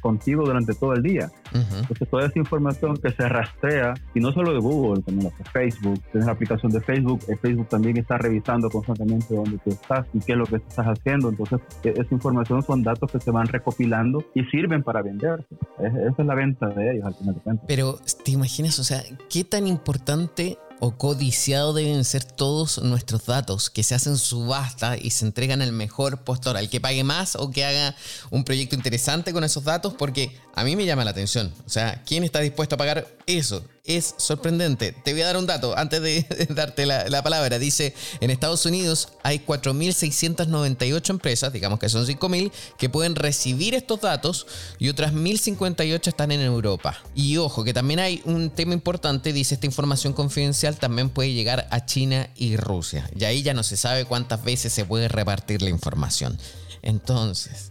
contigo durante todo el día. Entonces toda esa información que se rastrea y no solo de Google, también de Facebook. Tienes la aplicación de Facebook. Eh, Facebook también está revisando constantemente dónde tú estás y qué es lo que estás haciendo. Entonces, e, esa información son datos que se van recopilando y sirven para venderse. esa es la venta de ellos al final de cuentas. Pero, ¿te imaginas? O sea, ¿qué tan importante o codiciado deben ser todos nuestros datos que se hacen subasta y se entregan al mejor postor, al que pague más o que haga un proyecto interesante con esos datos, porque a mí me llama la atención. O sea, ¿quién está dispuesto a pagar eso? Es sorprendente. Te voy a dar un dato antes de, darte la, palabra. Dice, en Estados Unidos hay 4.698 empresas, digamos que son 5.000, que pueden recibir estos datos y otras 1.058 están en Europa. Y ojo, que también hay un tema importante, dice esta información confidencial también puede llegar a China y Rusia. Y ahí ya no se sabe cuántas veces se puede repartir la información. Entonces.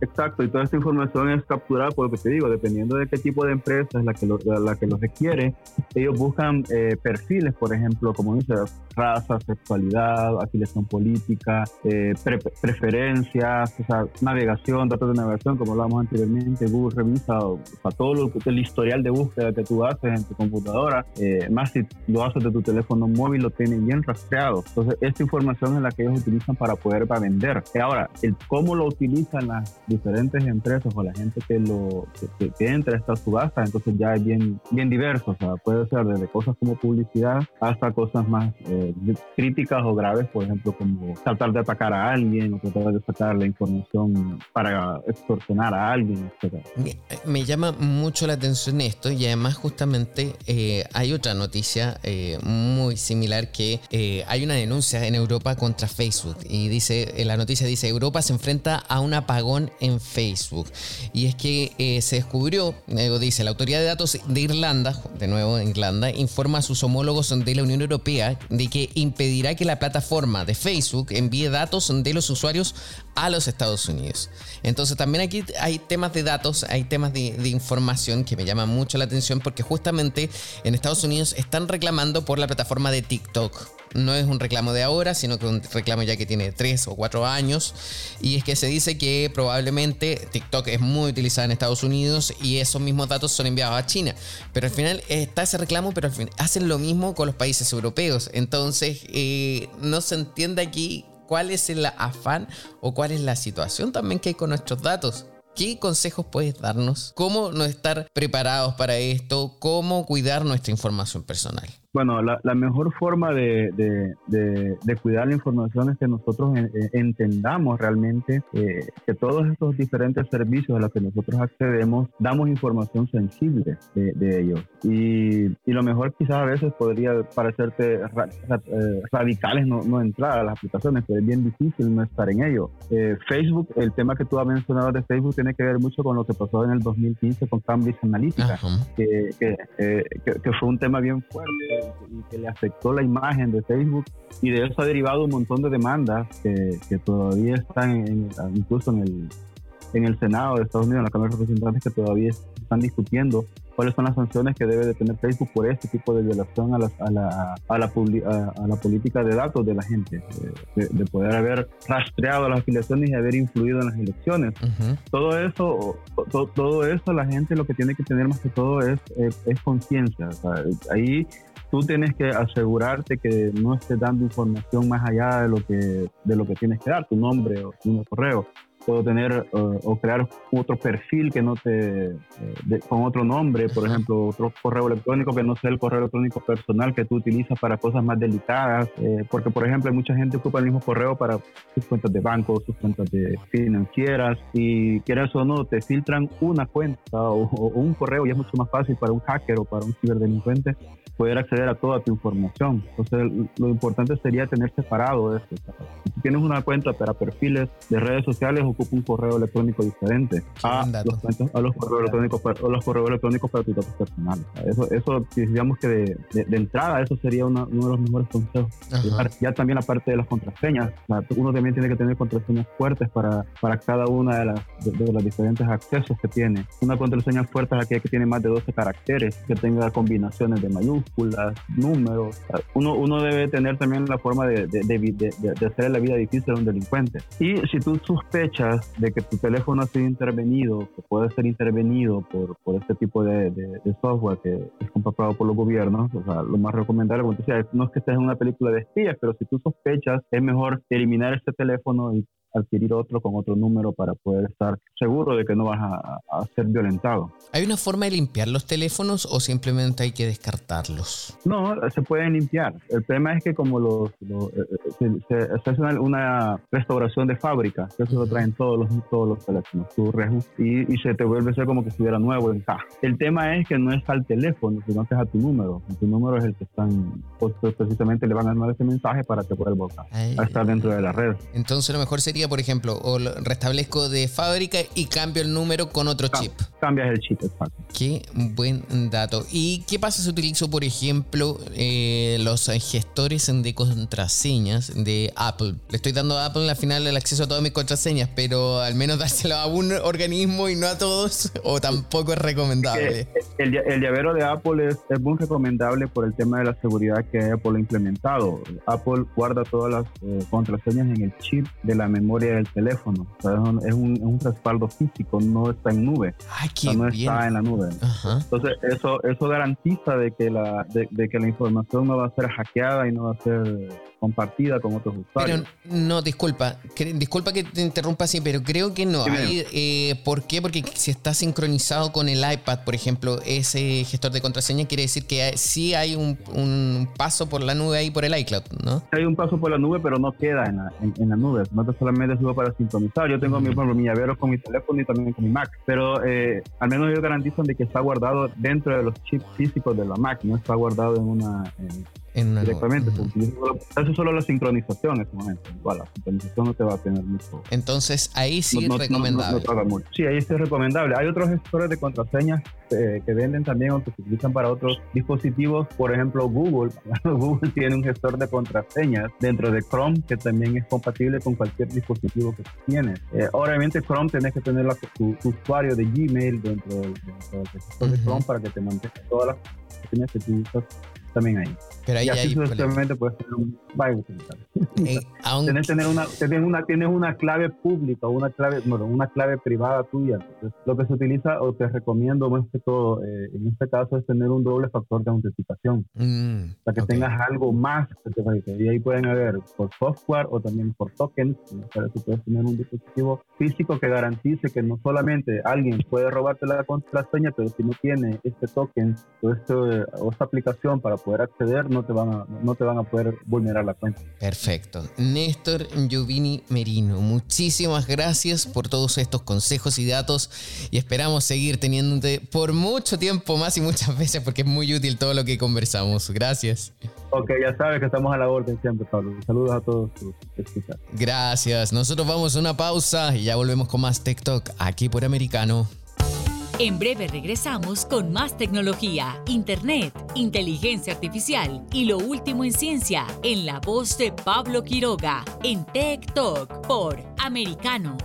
Exacto, y toda esta información es capturada por lo que te digo, dependiendo de qué tipo de empresa es la que lo, la que lo requiere, ellos buscan eh, perfiles, por ejemplo, como dice, raza, sexualidad, afiliación política, eh, preferencias, o sea, navegación, datos de navegación, como hablábamos anteriormente, Google revisa o, todo lo, el historial de búsqueda que tú haces en tu computadora, eh, más si lo haces de tu teléfono móvil, lo tienen bien rastreado. Entonces, esta información es la que ellos utilizan para poder para vender. Ahora, el cómo lo utilizan las diferentes empresas o la gente que lo que, entra a esta subasta, entonces ya es bien, bien diverso. O sea, puede ser desde cosas como publicidad hasta cosas más eh, críticas o graves, por ejemplo, como tratar de atacar a alguien o tratar de sacar la información para extorsionar a alguien, etc. Me, llama mucho la atención esto y además justamente eh, hay otra noticia eh, muy similar que hay una denuncia en Europa contra Facebook y dice, la noticia dice Europa se enfrenta a un apagón en Facebook. Y es que eh, se descubrió, dice, la Autoridad de Datos de Irlanda, de nuevo Irlanda, informa a sus homólogos de la Unión Europea de que impedirá que la plataforma de Facebook envíe datos de los usuarios a los Estados Unidos. Entonces también aquí hay temas de datos, hay temas de, de, información que me llaman mucho la atención porque justamente en Estados Unidos están reclamando por la plataforma de TikTok no es un reclamo de ahora, sino que un reclamo ya que tiene tres o cuatro años. Y es que se dice que probablemente TikTok es muy utilizada en Estados Unidos y esos mismos datos son enviados a China. Pero al final está ese reclamo, pero al final hacen lo mismo con los países europeos. Entonces eh, no se entiende aquí cuál es el afán o cuál es la situación también que hay con nuestros datos. ¿Qué consejos puedes darnos? ¿Cómo no estar preparados para esto? ¿Cómo cuidar nuestra información personal? Bueno, la, mejor forma de, de, cuidar la información es que nosotros entendamos realmente eh, que todos estos diferentes servicios a los que nosotros accedemos damos información sensible de, ellos. Y, y, lo mejor quizás a veces podría parecerte eh, radicales no, no, entrar a las aplicaciones, pero es bien difícil no estar en ello. Eh, Facebook, el tema que tú has mencionado de Facebook tiene que ver mucho con lo que pasó en el 2015 con Cambridge Analytica, que, que, que, fue un tema bien fuerte y que le afectó la imagen de Facebook y de eso ha derivado un montón de demandas que, que todavía están incluso en el, en el Senado de Estados Unidos, en la Cámara de Representantes, que todavía están discutiendo cuáles son las sanciones que debe de tener Facebook por este tipo de violación a la, a la, a la, a, la política de datos de la gente, de, poder haber rastreado las afiliaciones y haber influido en las elecciones. Todo eso, todo eso la gente lo que tiene que tener más que todo es, es, conciencia. ahí tú tienes que asegurarte que no estés dando información más allá de lo que, de lo que tienes que dar, tu nombre o tu correo puedo tener o crear otro perfil que no te eh, con otro nombre, por ejemplo, otro correo electrónico que no sea el correo electrónico personal que tú utilizas para cosas más delicadas, eh, porque por ejemplo hay mucha gente que ocupa el mismo correo para sus cuentas de banco, sus cuentas de financieras y quieras o no te filtran una cuenta o, o un correo y es mucho más fácil para un hacker o para un ciberdelincuente poder acceder a toda tu información. Entonces, lo importante sería tener separado esto. Si tienes una cuenta para perfiles de redes sociales, ocupa un correo electrónico diferente a los, a los, correos electrónicos para, los correos electrónicos para tus datos personales. Eso, eso digamos que de, de, entrada, eso sería uno de los mejores consejos. Ya también la parte de las contraseñas. uno también tiene que tener contraseñas fuertes para, para cada una de las, de, los diferentes accesos que tiene. Una contraseña fuerte es aquella que tiene más de 12 caracteres, que tenga combinaciones de mayúsculas números. Uno, uno debe tener también la forma de, de, de, hacer la vida difícil a un delincuente. Y si tú sospechas de que tu teléfono ha sido intervenido, que puede ser intervenido por, por este tipo de, software que es comprado por los gobiernos, o sea, lo más recomendable, como decía, no es que estés en una película de espías, pero si tú sospechas, es mejor eliminar este teléfono y adquirir otro con otro número para poder estar seguro de que no vas a, ser violentado. ¿Hay una forma de limpiar los teléfonos o simplemente hay que descartarlos? No, se pueden limpiar. El problema es que como los, eh, eh, se, hace una, restauración de fábrica, eso lo traen todos los, todos los teléfonos, tu y, y, se te vuelve a ser como que estuviera nuevo en. El tema es que no es al teléfono, sino que es a tu número. Tu número es el que están, pues, precisamente le van a dar ese mensaje para que pueda volcar a estar dentro de la red. Entonces lo mejor sería por ejemplo, o lo restablezco de fábrica y cambio el número con otro chip. Cambias el chip, exacto. Qué buen dato. ¿Y qué pasa si utilizo, por ejemplo, eh, los gestores de contraseñas de Apple? Le estoy dando a Apple al final el acceso a todas mis contraseñas, pero al menos dárselo a un organismo y no a todos, o tampoco es recomendable. El, llavero de Apple es, muy recomendable por el tema de la seguridad que Apple ha implementado. Apple guarda todas las eh, contraseñas en el chip de la memoria del teléfono. es, un, es, un, respaldo físico, no está en nube. no está en la nube. Entonces, eso, eso garantiza de que, la, de, que la información no va a ser hackeada y no va a ser compartida con otros usuarios. Pero no, disculpa, disculpa que te interrumpa así, pero creo que no. Eh, ¿Por qué? Porque si está sincronizado con el iPad, por ejemplo, ese gestor de contraseña quiere decir que sí hay un, un, paso por la nube ahí por el iCloud, ¿no? Hay un paso por la nube, pero no queda en la, en, la nube. No solamente sirve para sincronizar. Yo tengo mi, mi llavero con mi teléfono y también con mi Mac, pero eh, al menos ellos garantizan de que está guardado dentro de los chips físicos de la Mac, no está guardado en una directamente. Eso es solo la sincronización en este momento. Igual, la sincronización no te va a tener mucho. Entonces ahí sí es recomendable. sí, ahí sí es recomendable. Hay otros gestores de contraseñas eh, que venden también o que se utilizan para otros dispositivos. Por ejemplo, Google. Google tiene un gestor de contraseñas dentro de Chrome que también es compatible con cualquier dispositivo que tienes. Eh, obviamente Chrome tenés que tener tu, usuario de Gmail dentro del, gestor de Chrome para que te mantenga todas las contraseñas que usas también ahí. Pero ahí, y así sucesivamente puedes tener un eh, tienes, tener una, tienes, una, tienes una clave pública o una clave, bueno, una clave privada tuya. Entonces, lo que se utiliza o te recomiendo más que todo eh, en este caso es tener un doble factor de autenticación. Mm, para que tengas algo más que te Y ahí pueden haber por software o también por tokens. Para que puedes tener un dispositivo físico que garantice que no solamente alguien puede robarte la contraseña, pero si no tiene este token o, este, o esta aplicación para poder acceder, no te van a, no te van a poder vulnerar la cuenta. Perfecto. Néstor Giovini Merino, muchísimas gracias por todos estos consejos y datos y esperamos seguir teniéndote por mucho tiempo más y muchas veces porque es muy útil todo lo que conversamos. Gracias. Ok, ya sabes que estamos a la orden siempre, Pablo. Saludos a todos Gracias. Nosotros vamos a una pausa y ya volvemos con más TikTok aquí por Americano. En breve regresamos con más tecnología, internet, inteligencia artificial y lo último en ciencia en la voz de Pablo Quiroga en Tech Talk por Americano.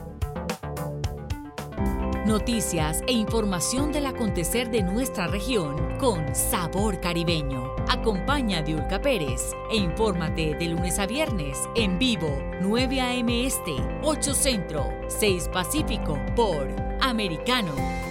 Noticias e información del acontecer de nuestra región con sabor caribeño. Acompaña a Diulca Pérez e infórmate de lunes a viernes en vivo 9 a.m. Este, 8 Centro, 6 Pacífico por Americano.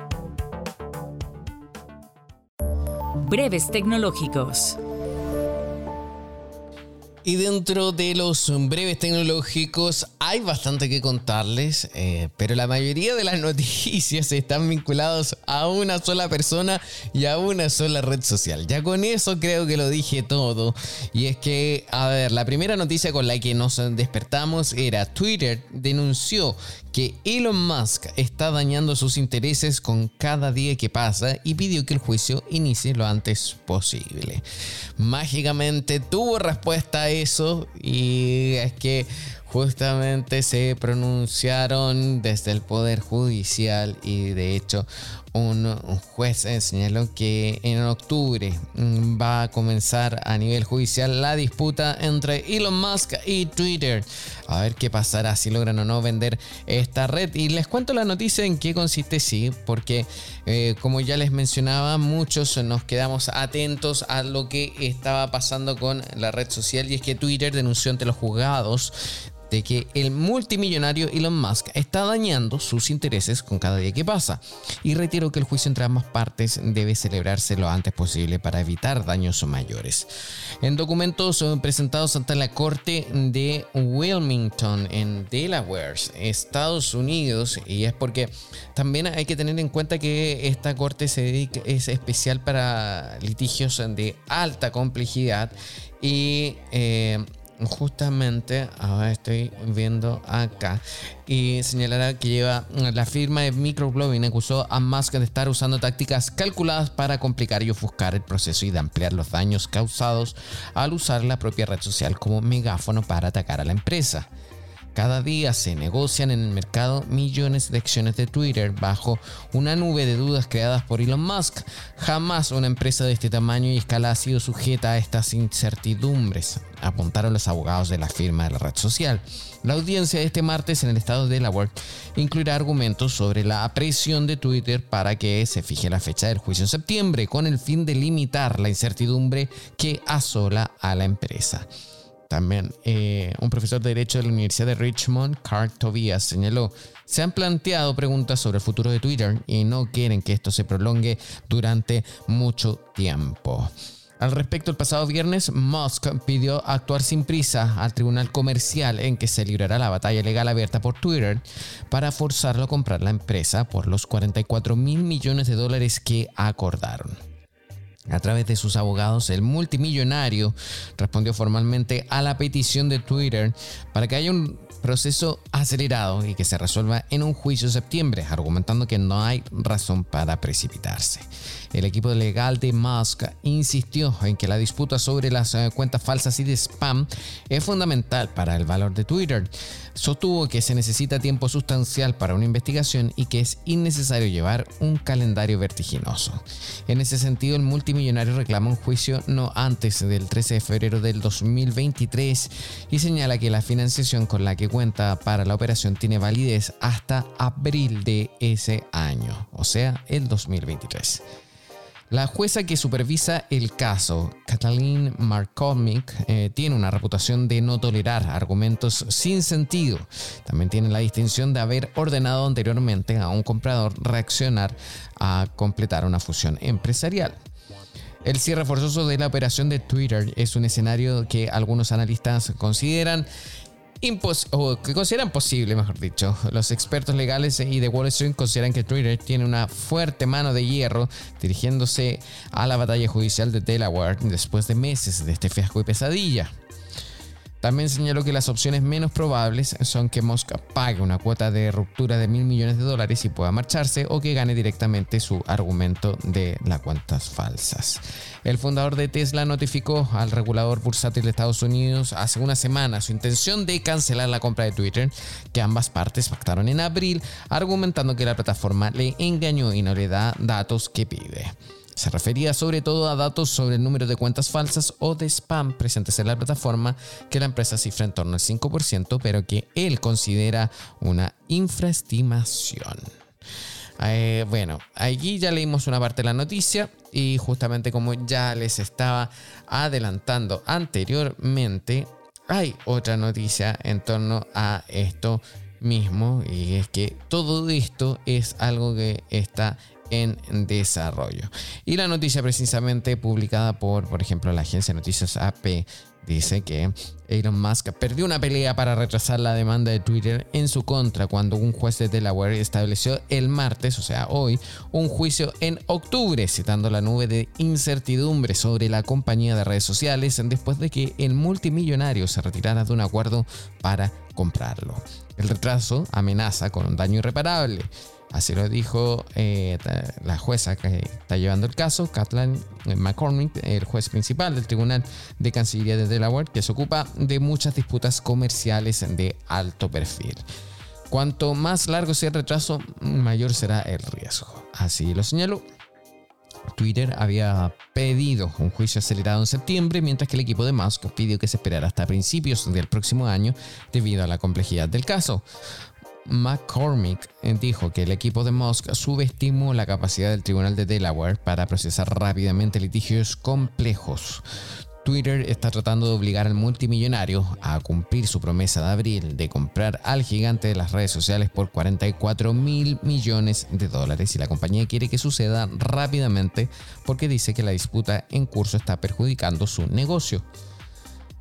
Breves tecnológicos. Y dentro de los breves tecnológicos hay bastante que contarles, eh, pero la mayoría de las noticias están vinculadas a una sola persona y a una sola red social. Ya con eso creo que lo dije todo. Y es que, a ver, la primera noticia con la que nos despertamos era Twitter denunció que Elon Musk está dañando sus intereses con cada día que pasa y pidió que el juicio inicie lo antes posible. Mágicamente tuvo respuesta eso y es que justamente se pronunciaron desde el Poder Judicial y de hecho un juez señaló que en octubre mm, va a comenzar a nivel judicial la disputa entre Elon Musk y Twitter. A ver qué pasará si logran o no vender esta red. Y les cuento la noticia en qué consiste, sí, porque eh, como ya les mencionaba, muchos nos quedamos atentos a lo que estaba pasando con la red social y es que Twitter denunció ante los juzgados de que el multimillonario Elon Musk está dañando sus intereses con cada día que pasa. Y reitero que el juicio entre ambas partes debe celebrarse lo antes posible para evitar daños mayores. En documentos presentados ante la Corte de Wilmington en Delaware, Estados Unidos, y es porque también hay que tener en cuenta que esta corte se dedica, es especial para litigios de alta complejidad y eh, justamente, ahora estoy viendo acá, y señalará que lleva la firma de Microblogging acusó a Musk de estar usando tácticas calculadas para complicar y ofuscar el proceso y de ampliar los daños causados al usar la propia red social como megáfono para atacar a la empresa. Cada día se negocian en el mercado millones de acciones de Twitter bajo una nube de dudas creadas por Elon Musk. Jamás una empresa de este tamaño y escala ha sido sujeta a estas incertidumbres, apuntaron los abogados de la firma de la red social. La audiencia de este martes en el estado de Delaware incluirá argumentos sobre la presión de Twitter para que se fije la fecha del juicio en septiembre con el fin de limitar la incertidumbre que asola a la empresa. También eh, un profesor de Derecho de la Universidad de Richmond, Carl Tobias, señaló, se han planteado preguntas sobre el futuro de Twitter y no quieren que esto se prolongue durante mucho tiempo. Al respecto, el pasado viernes, Musk pidió actuar sin prisa al tribunal comercial en que se librará la batalla legal abierta por Twitter para forzarlo a comprar la empresa por los 44 mil millones de dólares que acordaron. A través de sus abogados, el multimillonario respondió formalmente a la petición de Twitter para que haya un proceso acelerado y que se resuelva en un juicio de septiembre, argumentando que no hay razón para precipitarse. El equipo legal de Musk insistió en que la disputa sobre las eh, cuentas falsas y de spam es fundamental para el valor de Twitter. Sostuvo que se necesita tiempo sustancial para una investigación y que es innecesario llevar un calendario vertiginoso. En ese sentido, el multimillonario reclama un juicio no antes del 13 de febrero del 2023 y señala que la financiación con la que cuenta para la operación tiene validez hasta abril de ese año, o sea, el 2023. La jueza que supervisa el caso, Kathleen Markovic, eh, tiene una reputación de no tolerar argumentos sin sentido. También tiene la distinción de haber ordenado anteriormente a un comprador reaccionar a completar una fusión empresarial. El cierre forzoso de la operación de Twitter es un escenario que algunos analistas consideran o que consideran posible, mejor dicho. Los expertos legales y de Wall Street consideran que Twitter tiene una fuerte mano de hierro dirigiéndose a la batalla judicial de Delaware después de meses de este fiasco y pesadilla. También señaló que las opciones menos probables son que Musk pague una cuota de ruptura de mil millones de dólares y pueda marcharse o que gane directamente su argumento de las cuentas falsas. El fundador de Tesla notificó al regulador bursátil de Estados Unidos hace una semana su intención de cancelar la compra de Twitter, que ambas partes pactaron en abril, argumentando que la plataforma le engañó y no le da datos que pide. Se refería sobre todo a datos sobre el número de cuentas falsas o de spam presentes en la plataforma que la empresa cifra en torno al 5%, pero que él considera una infraestimación. Eh, bueno, allí ya leímos una parte de la noticia y justamente como ya les estaba adelantando anteriormente, hay otra noticia en torno a esto mismo y es que todo esto es algo que está en desarrollo. Y la noticia precisamente publicada por, por ejemplo, la agencia de noticias AP dice que Elon Musk perdió una pelea para retrasar la demanda de Twitter en su contra cuando un juez de Delaware estableció el martes, o sea, hoy, un juicio en octubre, citando la nube de incertidumbre sobre la compañía de redes sociales después de que el multimillonario se retirara de un acuerdo para comprarlo. El retraso amenaza con un daño irreparable. Así lo dijo eh, la jueza que está llevando el caso, Kathleen McCormick, el juez principal del Tribunal de Cancillería de Delaware, que se ocupa de muchas disputas comerciales de alto perfil. Cuanto más largo sea el retraso, mayor será el riesgo. Así lo señaló. Twitter había pedido un juicio acelerado en septiembre, mientras que el equipo de Musk pidió que se esperara hasta principios del próximo año debido a la complejidad del caso. McCormick dijo que el equipo de Musk subestimó la capacidad del Tribunal de Delaware para procesar rápidamente litigios complejos. Twitter está tratando de obligar al multimillonario a cumplir su promesa de abril de comprar al gigante de las redes sociales por 44 mil millones de dólares y la compañía quiere que suceda rápidamente porque dice que la disputa en curso está perjudicando su negocio.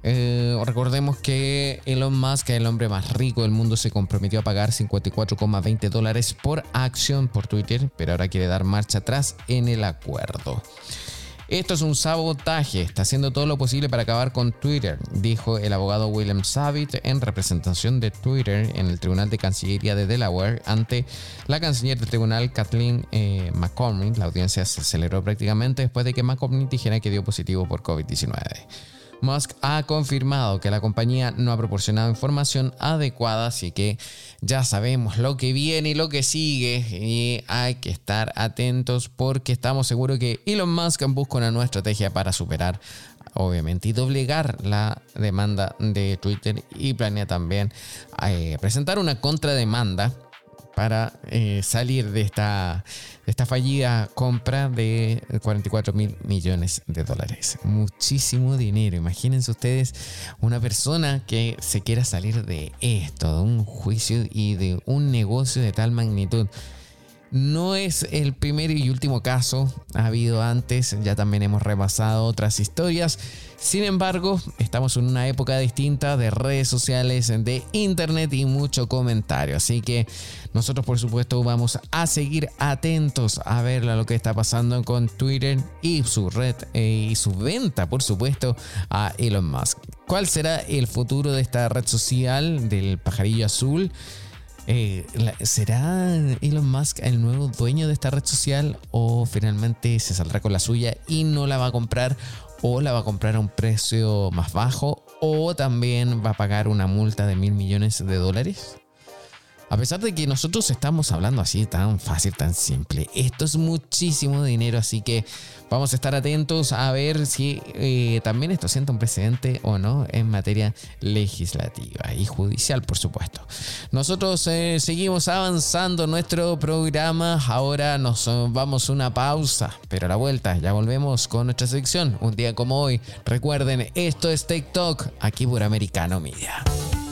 Eh, recordemos que Elon Musk, el hombre más rico del mundo, se comprometió a pagar 54,20 dólares por acción por Twitter, pero ahora quiere dar marcha atrás en el acuerdo. Esto es un sabotaje, está haciendo todo lo posible para acabar con Twitter, dijo el abogado William Savitt en representación de Twitter en el Tribunal de Cancillería de Delaware ante la canciller del tribunal Kathleen eh, McCormick. La audiencia se aceleró prácticamente después de que McCormick dijera que dio positivo por COVID-19. Musk ha confirmado que la compañía no ha proporcionado información adecuada, así que ya sabemos lo que viene y lo que sigue y hay que estar atentos porque estamos seguros que Elon Musk busca una nueva estrategia para superar obviamente, y doblegar la demanda de Twitter y planea también eh, presentar una contrademanda para eh, salir de esta, esta fallida compra de 44 mil millones de dólares. Muchísimo dinero. Imagínense ustedes una persona que se quiera salir de esto, de un juicio y de un negocio de tal magnitud. No es el primer y último caso, ha habido antes, ya también hemos repasado otras historias. Sin embargo, estamos en una época distinta de redes sociales, de internet y mucho comentario. Así que nosotros por supuesto vamos a seguir atentos a ver lo que está pasando con Twitter y su red eh, y su venta, por supuesto, a Elon Musk. ¿Cuál será el futuro de esta red social del pajarillo azul? Eh, ¿Será Elon Musk el nuevo dueño de esta red social o finalmente se saldrá con la suya y no la va a comprar o la va a comprar a un precio más bajo o también va a pagar una multa de mil millones de dólares? A pesar de que nosotros estamos hablando así tan fácil, tan simple, esto es muchísimo dinero, así que vamos a estar atentos a ver si eh, también esto sienta un precedente o no en materia legislativa y judicial, por supuesto. Nosotros eh, seguimos avanzando nuestro programa, ahora nos vamos a una pausa, pero a la vuelta ya volvemos con nuestra sección, un día como hoy. Recuerden, esto es TikTok, aquí por Americano Media.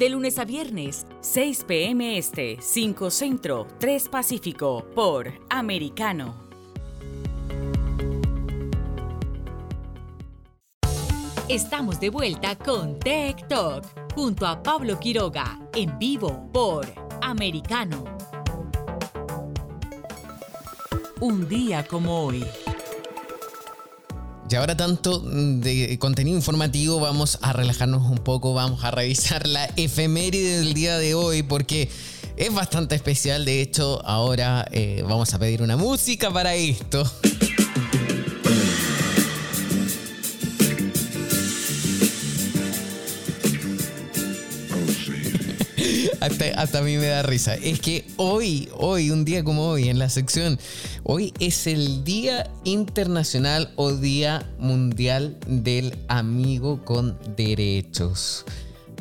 de lunes a viernes, 6 p.m. Este, 5 Centro, 3 Pacífico, por Americano. Estamos de vuelta con Tech Talk, junto a Pablo Quiroga, en vivo por Americano. Un día como hoy. Y ahora tanto de contenido informativo, vamos a relajarnos un poco, vamos a revisar la efeméride del día de hoy porque es bastante especial. De hecho, ahora eh, vamos a pedir una música para esto. Hasta, a mí me da risa. Es que hoy, hoy, un día como hoy, en la sección, hoy es el Día Internacional o Día Mundial del Amigo con Derechos.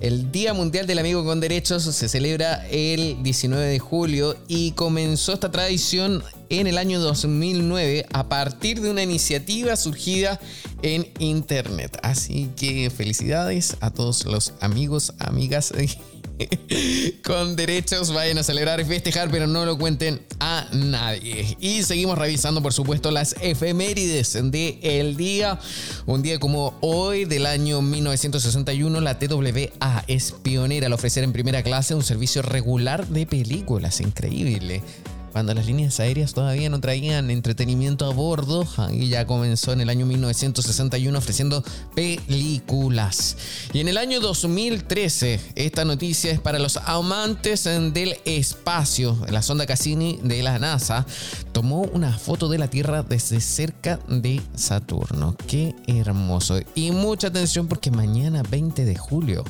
El Día Mundial del Amigo con Derechos se celebra el 19 de julio y comenzó esta tradición en el año 2009 a partir de una iniciativa surgida en Internet. Así que felicidades a todos los amigos, amigas con derechos vayan a celebrar y festejar, pero no lo cuenten a nadie. Y seguimos revisando, por supuesto, las efemérides de el día. Un día como hoy del año 1961, la TWA es pionera al ofrecer en primera clase un servicio regular de películas. Increíble cuando las líneas aéreas todavía no traían entretenimiento a bordo, y ya comenzó en el año 1961 ofreciendo películas. Y en el año 2013, esta noticia es para los amantes del espacio. La sonda Cassini de la NASA tomó una foto de la Tierra desde cerca de Saturno. Qué hermoso. Y mucha atención porque mañana 20 de julio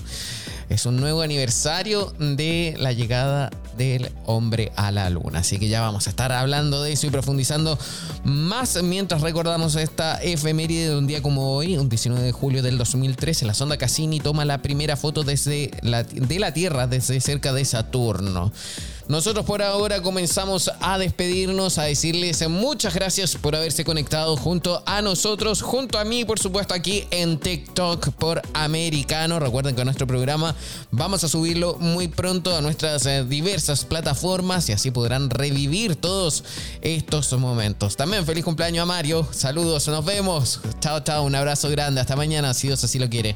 es un nuevo aniversario de la llegada del hombre a la luna. Así que ya vamos a estar hablando de eso y profundizando más mientras recordamos esta efeméride de un día como hoy, un 19 de julio del 2013. La sonda Cassini toma la primera foto desde la, de la Tierra desde cerca de Saturno. Nosotros por ahora comenzamos a despedirnos, a decirles muchas gracias por haberse conectado junto a nosotros, junto a mí, por supuesto, aquí en TikTok por Americano. Recuerden que nuestro programa vamos a subirlo muy pronto a nuestras eh, diversas plataformas y así podrán revivir todos estos momentos. También feliz cumpleaños a Mario. Saludos, nos vemos. Chao, chao, un abrazo grande. Hasta mañana, si Dios así lo quiere.